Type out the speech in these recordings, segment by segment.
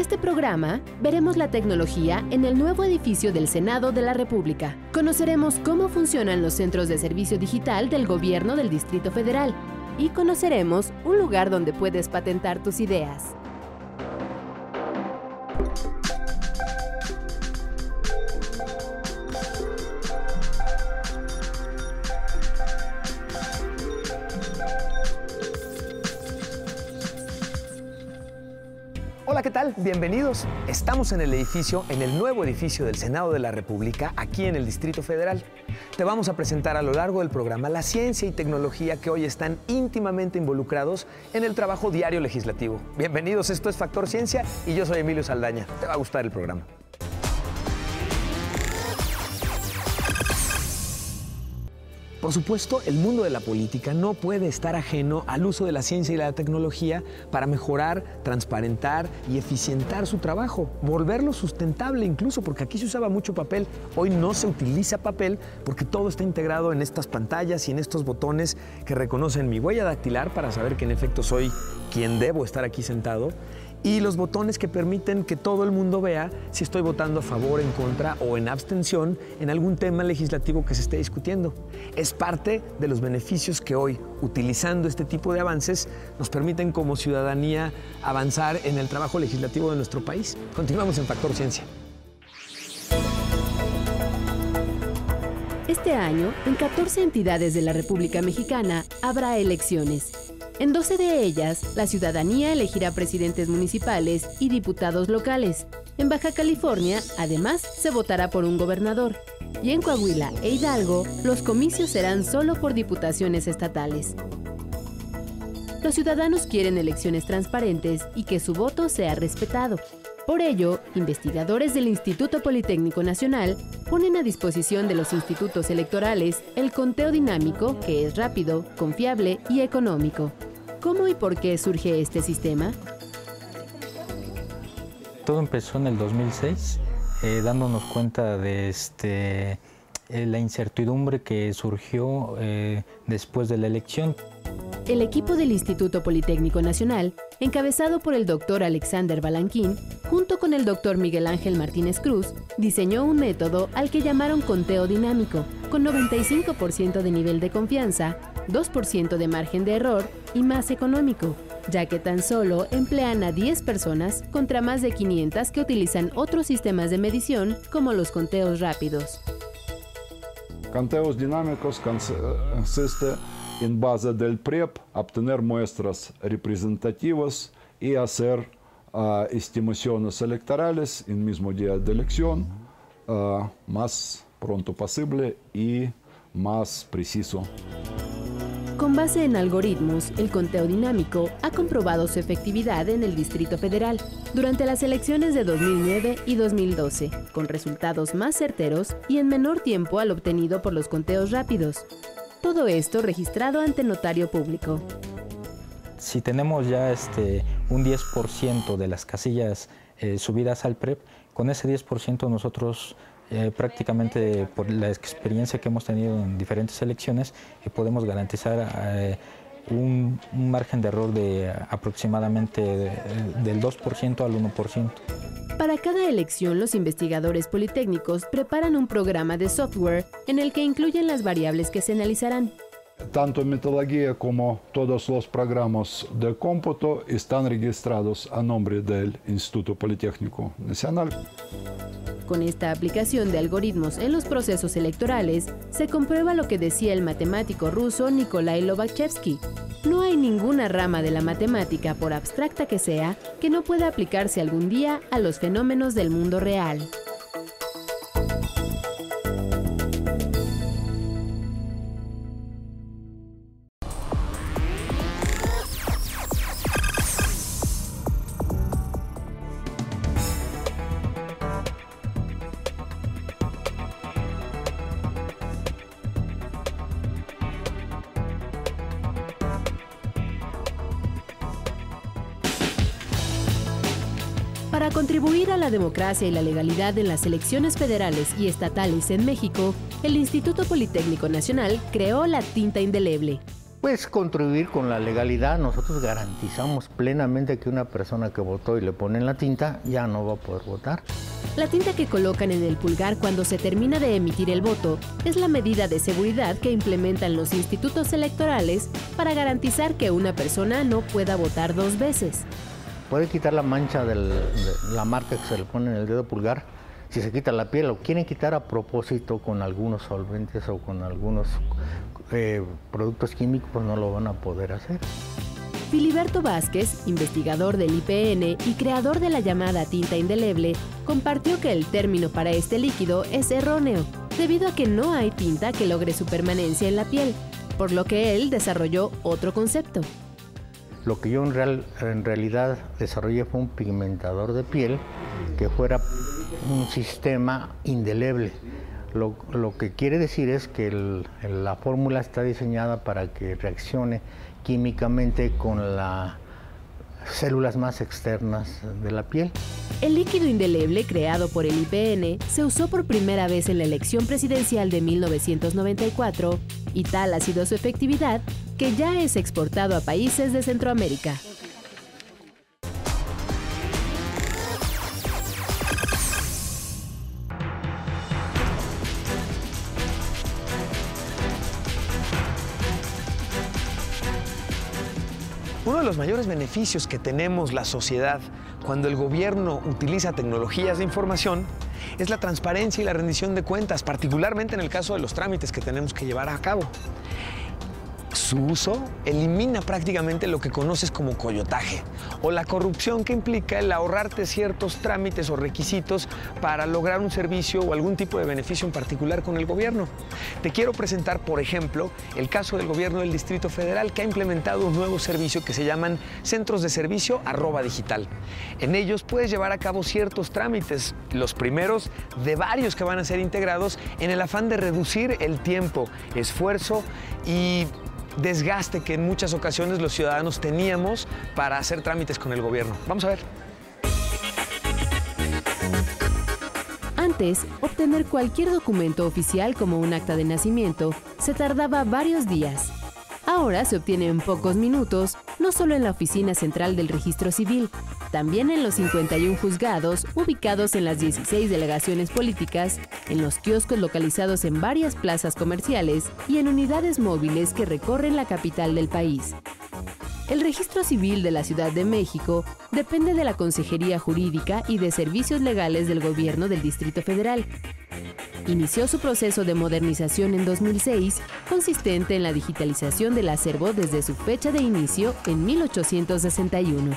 este programa veremos la tecnología en el nuevo edificio del Senado de la República. Conoceremos cómo funcionan los centros de servicio digital del gobierno del Distrito Federal y conoceremos un lugar donde puedes patentar tus ideas. Hola, ¿qué tal? Bienvenidos. Estamos en el edificio, en el nuevo edificio del Senado de la República, aquí en el Distrito Federal. Te vamos a presentar a lo largo del programa la ciencia y tecnología que hoy están íntimamente involucrados en el trabajo diario legislativo. Bienvenidos, esto es Factor Ciencia y yo soy Emilio Saldaña. Te va a gustar el programa. Por supuesto, el mundo de la política no puede estar ajeno al uso de la ciencia y la tecnología para mejorar, transparentar y eficientar su trabajo, volverlo sustentable incluso, porque aquí se usaba mucho papel, hoy no se utiliza papel porque todo está integrado en estas pantallas y en estos botones que reconocen mi huella dactilar para saber que en efecto soy quien debo estar aquí sentado y los botones que permiten que todo el mundo vea si estoy votando a favor, en contra o en abstención en algún tema legislativo que se esté discutiendo. Es parte de los beneficios que hoy, utilizando este tipo de avances, nos permiten como ciudadanía avanzar en el trabajo legislativo de nuestro país. Continuamos en Factor Ciencia. Este año, en 14 entidades de la República Mexicana habrá elecciones. En 12 de ellas, la ciudadanía elegirá presidentes municipales y diputados locales. En Baja California, además, se votará por un gobernador. Y en Coahuila e Hidalgo, los comicios serán solo por diputaciones estatales. Los ciudadanos quieren elecciones transparentes y que su voto sea respetado. Por ello, investigadores del Instituto Politécnico Nacional ponen a disposición de los institutos electorales el conteo dinámico que es rápido, confiable y económico. ¿Cómo y por qué surge este sistema? Todo empezó en el 2006, eh, dándonos cuenta de este, eh, la incertidumbre que surgió eh, después de la elección. El equipo del Instituto Politécnico Nacional, encabezado por el doctor Alexander Balanquín, junto con el doctor Miguel Ángel Martínez Cruz, diseñó un método al que llamaron conteo dinámico, con 95% de nivel de confianza, 2% de margen de error y más económico, ya que tan solo emplean a 10 personas contra más de 500 que utilizan otros sistemas de medición como los conteos rápidos. Conteos dinámicos consiste en base del PREP obtener muestras representativas y hacer uh, estimaciones electorales en mismo día de elección uh, más pronto posible y más preciso. Con base en algoritmos, el conteo dinámico ha comprobado su efectividad en el Distrito Federal durante las elecciones de 2009 y 2012, con resultados más certeros y en menor tiempo al obtenido por los conteos rápidos. Todo esto registrado ante notario público. Si tenemos ya este, un 10% de las casillas eh, subidas al PREP, con ese 10% nosotros eh, prácticamente por la experiencia que hemos tenido en diferentes elecciones, eh, podemos garantizar eh, un, margen de error de aproximadamente del 2% al 1%. Para cada elección, los investigadores politécnicos preparan un programa de software en el que incluyen las variables que se analizarán. Tanto metodología como todos los programas de cómputo están registrados a nombre del Instituto Politécnico Nacional. Con esta aplicación de algoritmos en los procesos electorales, se comprueba lo que decía el matemático ruso Nikolai Lobachevsky. No hay ninguna rama de la matemática, por abstracta que sea, que no pueda aplicarse algún día a los fenómenos del mundo real. La democracia y la legalidad en las elecciones federales y estatales en México, el Instituto Politécnico Nacional creó la tinta indeleble. pues contribuir con la legalidad. Nosotros garantizamos plenamente que una persona que votó y le ponen la tinta ya no va a poder votar. La tinta que colocan en el pulgar cuando se termina de emitir el voto es la medida de seguridad que implementan los institutos electorales para garantizar que una persona no pueda votar dos veces. Puede quitar la mancha de la marca que se le pone en el dedo pulgar si se quita la piel, lo quieren quitar a propósito con algunos solventes o con algunos eh, productos químicos, pues no lo van a poder hacer. Filiberto Vázquez, investigador del IPN y creador de la llamada tinta indeleble, compartió que el término para este líquido es erróneo, debido a que no hay tinta que logre su permanencia en la piel, por lo que él desarrolló otro concepto. Lo que yo en, real, en realidad desarrollé fue un pigmentador de piel que fuera un sistema indeleble. Lo, que quiere decir es que la fórmula está diseñada para que reaccione químicamente con las células más externas de la piel. El líquido indeleble creado por el IPN se usó por primera vez en la elección presidencial de 1994 y tal ha sido su efectividad que ya es exportado a países de Centroamérica. Mayores beneficios que tenemos la sociedad cuando el gobierno utiliza tecnologías de información es la transparencia y la rendición de cuentas, particularmente en el caso de los trámites que tenemos que llevar a cabo. Su uso elimina prácticamente lo que conoces como coyotaje o la corrupción que implica el ahorrarte ciertos trámites o requisitos para lograr un servicio o algún tipo de beneficio en particular con el gobierno. Te quiero presentar, por ejemplo, el caso del gobierno del Distrito Federal que ha implementado un nuevo servicio que se llaman Centros de Servicio arroba digital. En ellos puedes llevar a cabo ciertos trámites, los primeros de varios que van a ser integrados en el afán de reducir el tiempo, esfuerzo y desgaste que en muchas ocasiones los ciudadanos teníamos para hacer trámites con el gobierno. Vamos a ver. Antes, obtener cualquier documento oficial como un acta de nacimiento se tardaba varios días. Ahora se obtiene en pocos minutos, no solo en la oficina central del registro civil, también en los 51 juzgados ubicados en las 16 delegaciones políticas, en los kioscos localizados en varias plazas comerciales y en unidades móviles que recorren la capital del país. El registro civil de la Ciudad de México depende de la Consejería Jurídica y de Servicios Legales del Gobierno del Distrito Federal. Inició su proceso de modernización en 2006, consistente en la digitalización del acervo desde su fecha de inicio en 1861.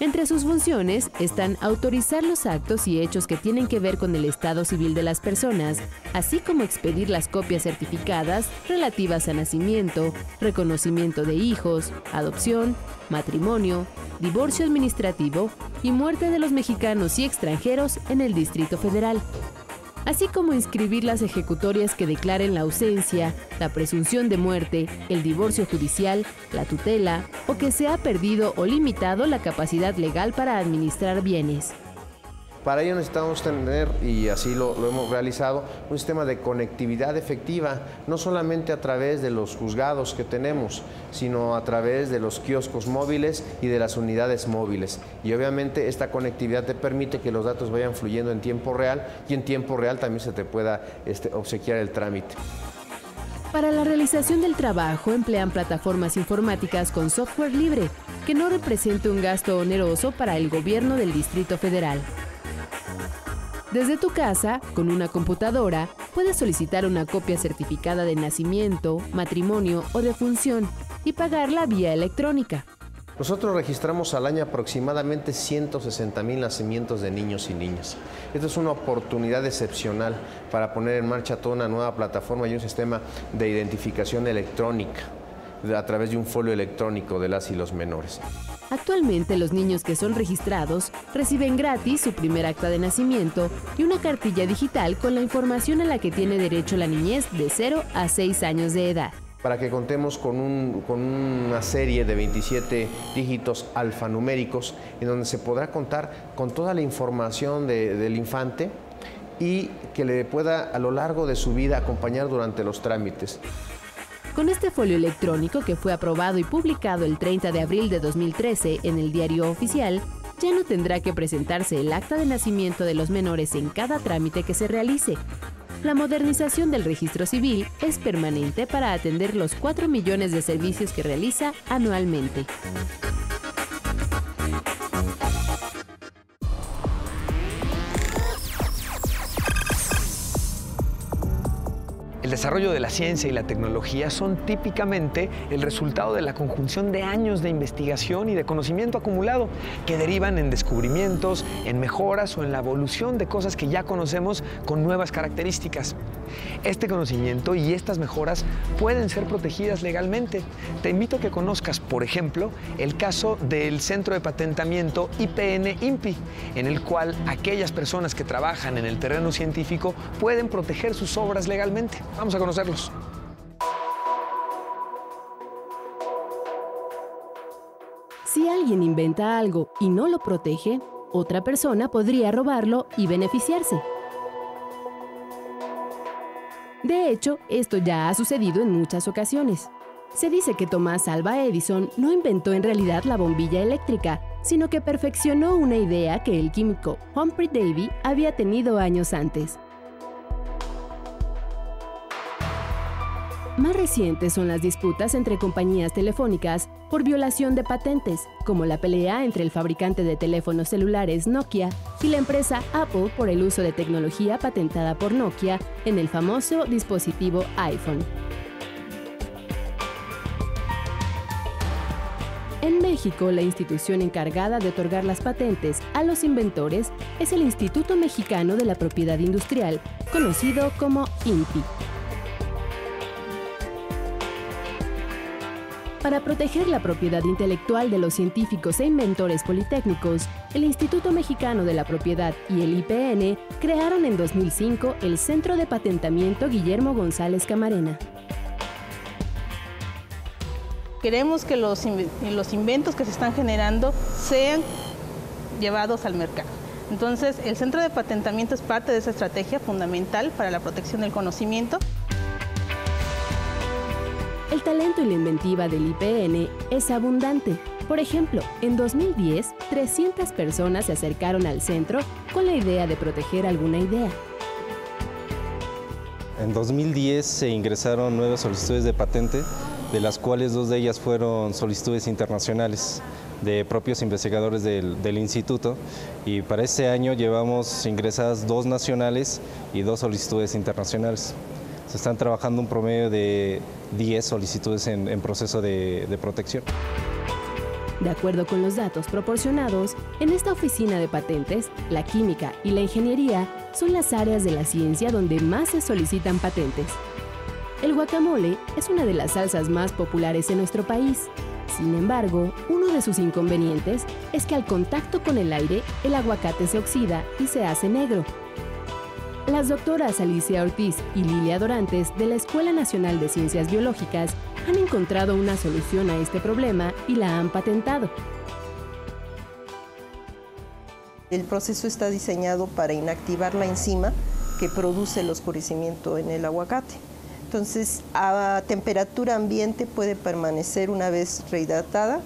Entre sus funciones están autorizar los actos y hechos que tienen que ver con el estado civil de las personas, así como expedir las copias certificadas relativas a nacimiento, reconocimiento de hijos, adopción, matrimonio, divorcio administrativo y muerte de los mexicanos y extranjeros en el Distrito Federal así como inscribir las ejecutorias que declaren la ausencia, la presunción de muerte, el divorcio judicial, la tutela o que se ha perdido o limitado la capacidad legal para administrar bienes. Para ello necesitamos tener, y así lo, hemos realizado, un sistema de conectividad efectiva, no solamente a través de los juzgados que tenemos, sino a través de los kioscos móviles y de las unidades móviles. Y obviamente esta conectividad te permite que los datos vayan fluyendo en tiempo real y en tiempo real también se te pueda este, obsequiar el trámite. Para la realización del trabajo emplean plataformas informáticas con software libre, que no represente un gasto oneroso para el gobierno del Distrito Federal. Desde tu casa, con una computadora, puedes solicitar una copia certificada de nacimiento, matrimonio o defunción y pagarla vía electrónica. Nosotros registramos al año aproximadamente 160 mil nacimientos de niños y niñas. Esta es una oportunidad excepcional para poner en marcha toda una nueva plataforma y un sistema de identificación electrónica a través de un folio electrónico de las y los menores. Actualmente los niños que son registrados reciben gratis su primer acta de nacimiento y una cartilla digital con la información a la que tiene derecho la niñez de 0 a 6 años de edad. Para que contemos con, una serie de 27 dígitos alfanuméricos en donde se podrá contar con toda la información del infante y que le pueda a lo largo de su vida acompañar durante los trámites. Con este folio electrónico que fue aprobado y publicado el 30 de abril de 2013 en el diario oficial, ya no tendrá que presentarse el acta de nacimiento de los menores en cada trámite que se realice. La modernización del registro civil es permanente para atender los 4 millones de servicios que realiza anualmente. El desarrollo de la ciencia y la tecnología son típicamente el resultado de la conjunción de años de investigación y de conocimiento acumulado que derivan en descubrimientos, en mejoras o en la evolución de cosas que ya conocemos con nuevas características. Este conocimiento y estas mejoras pueden ser protegidas legalmente. Te invito a que conozcas, por ejemplo, el caso del Centro de Patentamiento IPN-INPI, en el cual aquellas personas que trabajan en el terreno científico pueden proteger sus obras legalmente. Vamos a conocerlos. Si alguien inventa algo y no lo protege, otra persona podría robarlo y beneficiarse. De hecho, esto ya ha sucedido en muchas ocasiones. Se dice que Thomas Alva Edison no inventó en realidad la bombilla eléctrica, sino que perfeccionó una idea que el químico Humphrey Davy había tenido años antes. Más recientes son las disputas entre compañías telefónicas por violación de patentes, como la pelea entre el fabricante de teléfonos celulares Nokia y la empresa Apple por el uso de tecnología patentada por Nokia en el famoso dispositivo iPhone. En México, la institución encargada de otorgar las patentes a los inventores es el Instituto Mexicano de la Propiedad Industrial, conocido como INPI. Para proteger la propiedad intelectual de los científicos e inventores politécnicos, el Instituto Mexicano de la Propiedad y el IPN crearon en 2005 el Centro de Patentamiento Guillermo González Camarena. Queremos que los, los inventos que se están generando sean llevados al mercado. Entonces, el Centro de Patentamiento es parte de esa estrategia fundamental para la protección del conocimiento. El talento y la inventiva del IPN es abundante. Por ejemplo, en 2010, 300 personas se acercaron al centro con la idea de proteger alguna idea. En 2010 se ingresaron nueve solicitudes de patente, de las cuales dos de ellas fueron solicitudes internacionales de propios investigadores del, del, instituto y para este año llevamos ingresadas dos nacionales y dos solicitudes internacionales. Se están trabajando un promedio de 10 solicitudes en, proceso de protección. De acuerdo con los datos proporcionados, en esta oficina de patentes, la química y la ingeniería son las áreas de la ciencia donde más se solicitan patentes. El guacamole es una de las salsas más populares en nuestro país. Sin embargo, uno de sus inconvenientes es que al contacto con el aire, el aguacate se oxida y se hace negro, las doctoras Alicia Ortiz y Lilia Dorantes de la Escuela Nacional de Ciencias Biológicas han encontrado una solución a este problema y la han patentado. El proceso está diseñado para inactivar la enzima que produce el oscurecimiento en el aguacate. Entonces, a temperatura ambiente puede permanecer una vez rehidratada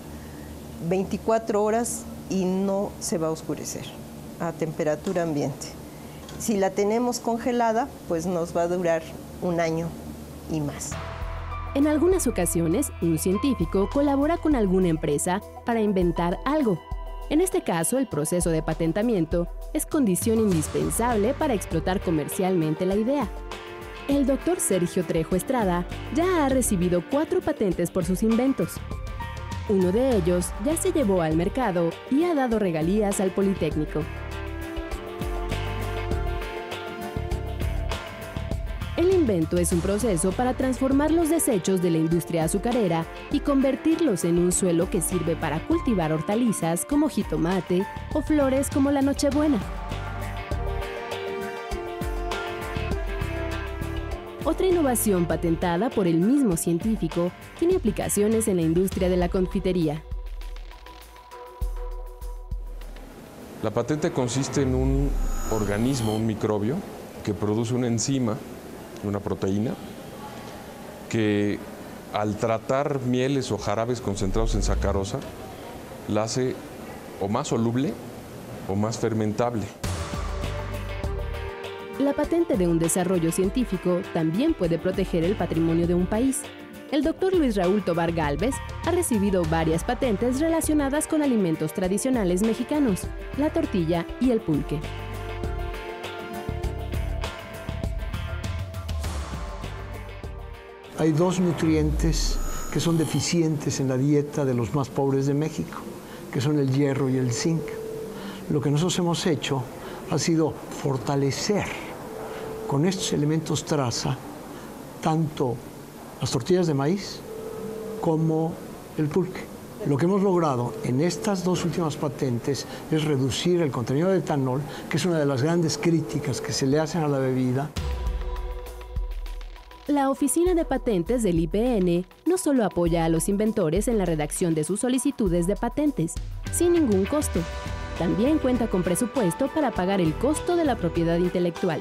24 horas y no se va a oscurecer a temperatura ambiente. Si la tenemos congelada, pues nos va a durar un año y más. En algunas ocasiones, un científico colabora con alguna empresa para inventar algo. En este caso, el proceso de patentamiento es condición indispensable para explotar comercialmente la idea. El doctor Sergio Trejo Estrada ya ha recibido cuatro patentes por sus inventos. Uno de ellos ya se llevó al mercado y ha dado regalías al Politécnico. Es un proceso para transformar los desechos de la industria azucarera y convertirlos en un suelo que sirve para cultivar hortalizas como jitomate o flores como la nochebuena. Otra innovación patentada por el mismo científico tiene aplicaciones en la industria de la confitería. La patente consiste en un organismo, un microbio, que produce una enzima una proteína que al tratar mieles o jarabes concentrados en sacarosa, la hace o más soluble o más fermentable. La patente de un desarrollo científico también puede proteger el patrimonio de un país. El doctor Luis Raúl Tobar Galvez ha recibido varias patentes relacionadas con alimentos tradicionales mexicanos, la tortilla y el pulque. Hay dos nutrientes que son deficientes en la dieta de los más pobres de México, que son el hierro y el zinc. Lo que nosotros hemos hecho ha sido fortalecer con estos elementos traza tanto las tortillas de maíz como el pulque. Lo que hemos logrado en estas dos últimas patentes es reducir el contenido de etanol, que es una de las grandes críticas que se le hacen a la bebida. La Oficina de Patentes del IPN no solo apoya a los inventores en la redacción de sus solicitudes de patentes, sin ningún costo, también cuenta con presupuesto para pagar el costo de la propiedad intelectual.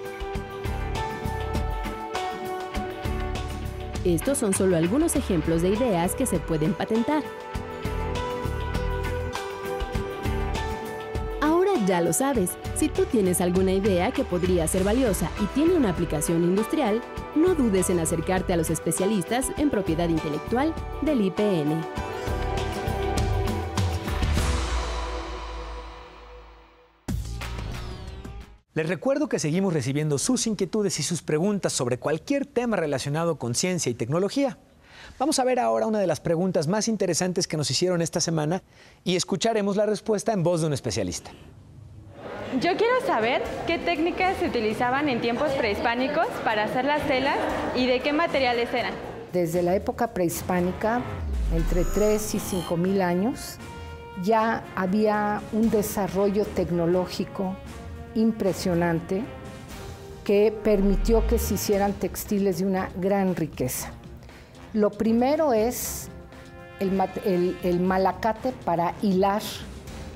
Estos son solo algunos ejemplos de ideas que se pueden patentar. Ya lo sabes, si tú tienes alguna idea que podría ser valiosa y tiene una aplicación industrial, no dudes en acercarte a los especialistas en propiedad intelectual del IPN. Les recuerdo que seguimos recibiendo sus inquietudes y sus preguntas sobre cualquier tema relacionado con ciencia y tecnología. Vamos a ver ahora una de las preguntas más interesantes que nos hicieron esta semana y escucharemos la respuesta en voz de un especialista. Yo quiero saber qué técnicas se utilizaban en tiempos prehispánicos para hacer las telas y de qué materiales eran. Desde la época prehispánica, entre 3 y 5 mil años, ya había un desarrollo tecnológico impresionante que permitió que se hicieran textiles de una gran riqueza. Lo primero es el, malacate para hilar,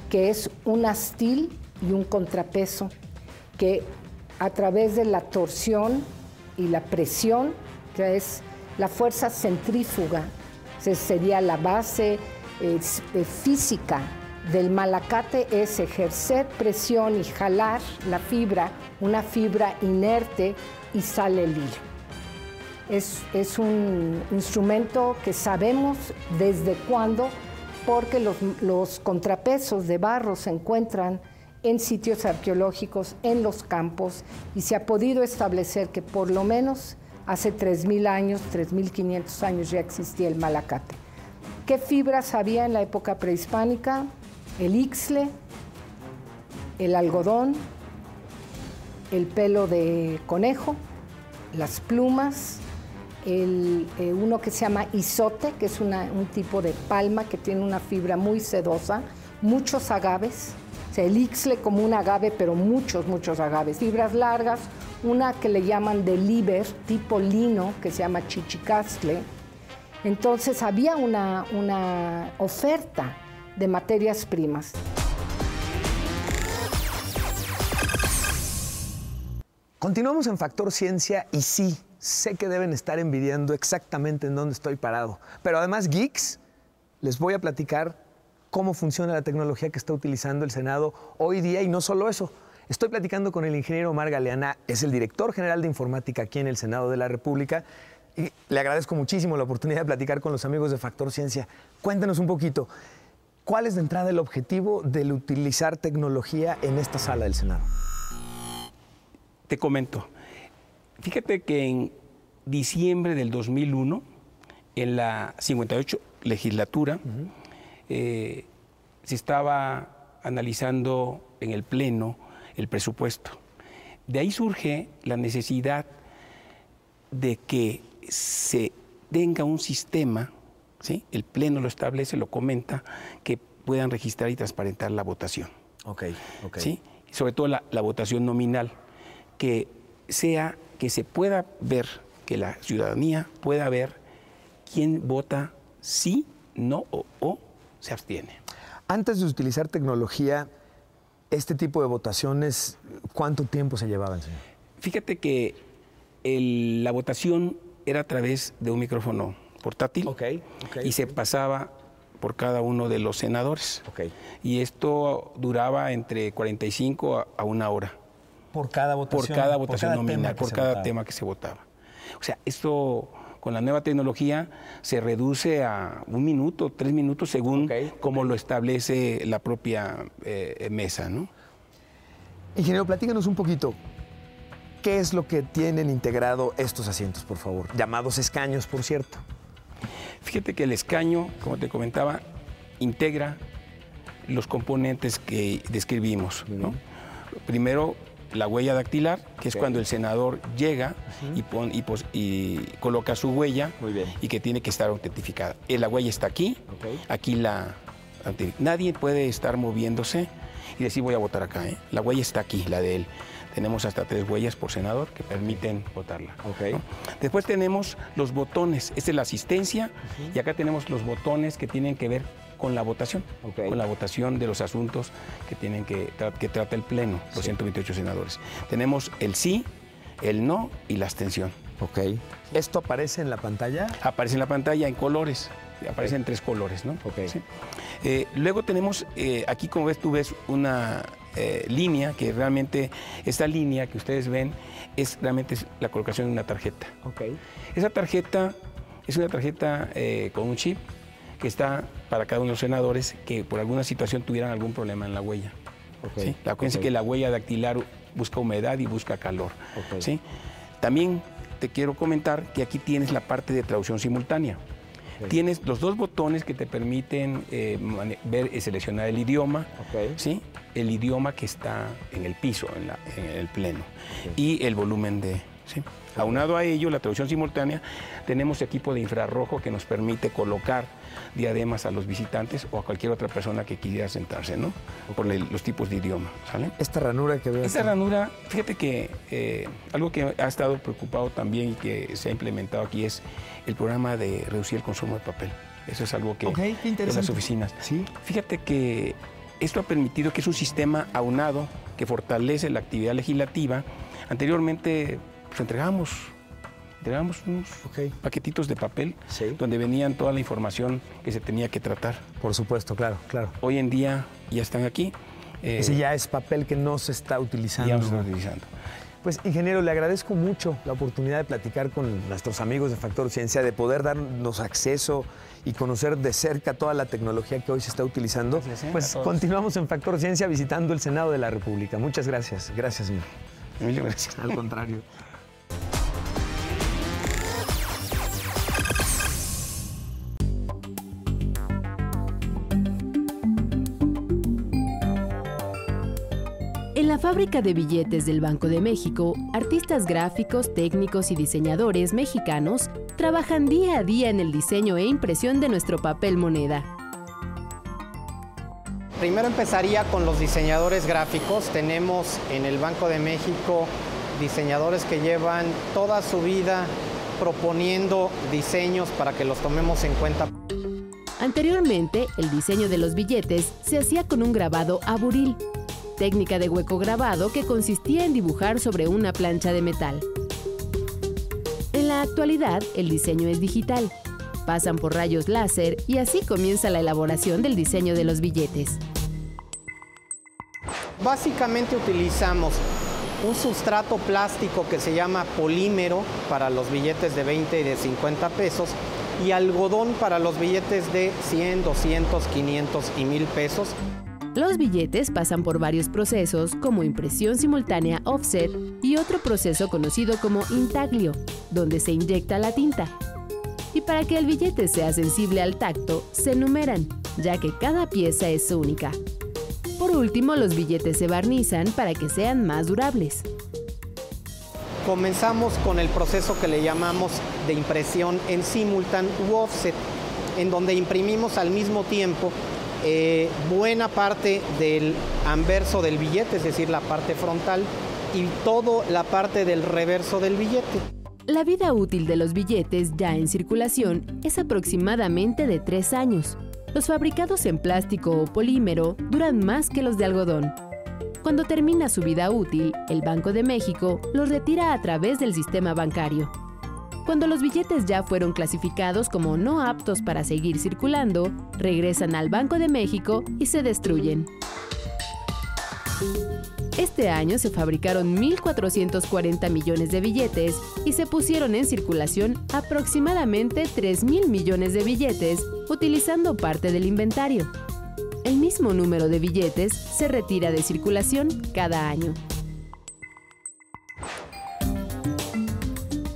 que es un astil y un contrapeso que a través de la torsión y la presión, que es la fuerza centrífuga, sería la base eh, física del malacate es ejercer presión y jalar la fibra, una fibra inerte y sale el hilo. Es, un instrumento que sabemos desde cuándo, porque los contrapesos de barro se encuentran en sitios arqueológicos, en los campos, y se ha podido establecer que por lo menos hace 3.000 años, 3.500 años ya existía el malacate. ¿Qué fibras había en la época prehispánica? el ixle, el algodón, el pelo de conejo, las plumas, eh, uno que se llama isote, que es un tipo de palma que tiene una fibra muy sedosa, muchos agaves, o sea, el ixle como un agave, pero muchos, muchos agaves, fibras largas, una que le llaman de liber, tipo lino, que se llama chichicastle. Entonces había una, una oferta de materias primas. Continuamos en Factor Ciencia y sí, sé que deben estar envidiando exactamente en dónde estoy parado. Pero además, geeks, les voy a platicar cómo funciona la tecnología que está utilizando el Senado hoy día y no solo eso. Estoy platicando con el ingeniero Omar Galeana, es el director general de informática aquí en el Senado de la República. Y le agradezco muchísimo la oportunidad de platicar con los amigos de Factor Ciencia. Cuéntanos un poquito, ¿Cuál es de entrada el objetivo del utilizar tecnología en esta sala del Senado? Te comento. Fíjate que en diciembre del 2001, en la 58 legislatura, eh, se estaba analizando en el Pleno el presupuesto. De ahí surge la necesidad de que se tenga un sistema el Pleno lo establece, lo comenta, que puedan registrar y transparentar la votación. Ok, ok. ¿sí? Sobre todo la, votación nominal, que sea, que se pueda ver, que la ciudadanía pueda ver quién vota sí, no o, se abstiene. Antes de utilizar tecnología, este tipo de votaciones, ¿cuánto tiempo se llevaban, señor? Fíjate que la votación era a través de un micrófono portátil y se pasaba por cada uno de los senadores. Y esto duraba entre 45 a, una hora. Por cada votación. Por cada votación nominal, por cada tema que se votaba. O sea, esto con la nueva tecnología se reduce a un minuto, tres minutos, según como lo establece la propia eh, mesa. ¿no? Ingeniero, platícanos un poquito. ¿Qué es lo que tienen integrado estos asientos, por favor? Llamados escaños, por cierto. Fíjate que el escaño, como te comentaba, integra los componentes que describimos. ¿no? Primero, la huella dactilar, que es cuando el senador llega y, y, coloca su huella y que tiene que estar autentificada. Eh, la huella está aquí, aquí la... Nadie puede estar moviéndose y decir voy a votar acá. ¿eh? La huella está aquí, la de él. Tenemos hasta tres huellas por senador que permiten votarla. Después tenemos los botones, esta es la asistencia y acá tenemos los botones que tienen que ver con la votación, con la votación de los asuntos que tienen que, que trata el Pleno, los 128 senadores. Tenemos el sí, el no y la abstención. Ok. ¿Esto aparece en la pantalla? Aparece en la pantalla en colores, aparecen en tres colores, ¿no? Ok. Eh, luego tenemos, eh, aquí como ves, tú ves una eh, línea, que realmente esta línea que ustedes ven es realmente la colocación de una tarjeta. Ok. Esa tarjeta es una tarjeta con un chip que está para cada uno de los senadores que por alguna situación tuvieran algún problema en la huella. Okay. Acuérdense que la huella dactilar busca humedad y busca calor. ¿sí? También te quiero comentar que aquí tienes la parte de traducción simultánea. Tienes los dos botones que te permiten eh, ver y seleccionar el idioma, ¿sí? el idioma que está en el piso, en, el pleno, y el volumen de... ¿sí? Aunado a ello, la traducción simultánea, tenemos equipo de infrarrojo que nos permite colocar diademas a los visitantes o a cualquier otra persona que quiera sentarse, ¿no? Por los tipos de idioma, ¿sale? Esta ranura que veo. Esta ranura, fíjate que eh, algo que ha estado preocupado también y que se ha implementado aquí es el programa de reducir el consumo de papel. Eso es algo que en las oficinas. Sí. Fíjate que esto ha permitido que es un sistema aunado que fortalece la actividad legislativa. Anteriormente pues, entregamos entregamos unos paquetitos de papel donde venían toda la información que se tenía que tratar. Por supuesto, claro, claro. Hoy en día ya están aquí. Eh, Ese ya es papel que no se está utilizando. Ya no se está utilizando. Pues, ingeniero, le agradezco mucho la oportunidad de platicar con nuestros amigos de Factor Ciencia, de poder darnos acceso y conocer de cerca toda la tecnología que hoy se está utilizando. ¿eh? Pues continuamos en Factor Ciencia visitando el Senado de la República. Muchas gracias. Gracias, señor. Muchas gracias. Al contrario. fábrica de billetes del Banco de México, artistas gráficos, técnicos y diseñadores mexicanos trabajan día a día en el diseño e impresión de nuestro papel moneda. Primero empezaría con los diseñadores gráficos. Tenemos en el Banco de México diseñadores que llevan toda su vida proponiendo diseños para que los tomemos en cuenta. Anteriormente, el diseño de los billetes se hacía con un grabado a buril, técnica de hueco grabado que consistía en dibujar sobre una plancha de metal. En la actualidad, el diseño es digital. Pasan por rayos láser y así comienza la elaboración del diseño de los billetes. Básicamente utilizamos un sustrato plástico que se llama polímero para los billetes de 20 y de 50 pesos y algodón para los billetes de 100, 200, 500 y 1000 pesos. Los billetes pasan por varios procesos como impresión simultánea offset y otro proceso conocido como intaglio, donde se inyecta la tinta. Y para que el billete sea sensible al tacto, se numeran, ya que cada pieza es única. Por último, los billetes se barnizan para que sean más durables. Comenzamos con el proceso que le llamamos de impresión en simultán u offset, en donde imprimimos al mismo tiempo eh, buena parte del anverso del billete, es decir, la parte frontal, y toda la parte del reverso del billete. La vida útil de los billetes ya en circulación es aproximadamente de tres años. Los fabricados en plástico o polímero duran más que los de algodón. Cuando termina su vida útil, el Banco de México los retira a través del sistema bancario. Cuando los billetes ya fueron clasificados como no aptos para seguir circulando, regresan al Banco de México y se destruyen. Este año se fabricaron 1.440 millones de billetes y se pusieron en circulación aproximadamente 3.000 millones de billetes utilizando parte del inventario. El mismo número de billetes se retira de circulación cada año.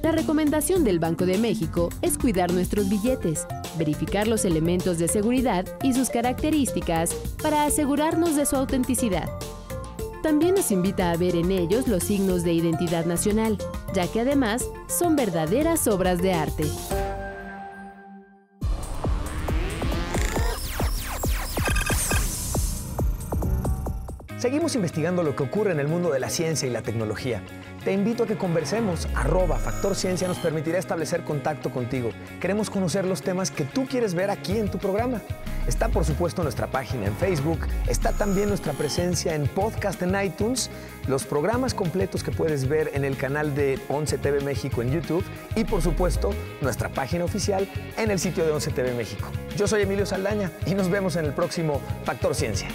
La recomendación del Banco de México es cuidar nuestros billetes, verificar los elementos de seguridad y sus características para asegurarnos de su autenticidad. También nos invita a ver en ellos los signos de identidad nacional, ya que además son verdaderas obras de arte. Seguimos investigando lo que ocurre en el mundo de la ciencia y la tecnología. Te invito a que conversemos. Arroba Factor Ciencia nos permitirá establecer contacto contigo. Queremos conocer los temas que tú quieres ver aquí en tu programa. Está por supuesto nuestra página en Facebook, está también nuestra presencia en podcast en iTunes, los programas completos que puedes ver en el canal de 11 TV México en YouTube y por supuesto nuestra página oficial en el sitio de 11 TV México. Yo soy Emilio Saldaña y nos vemos en el próximo Factor Ciencia.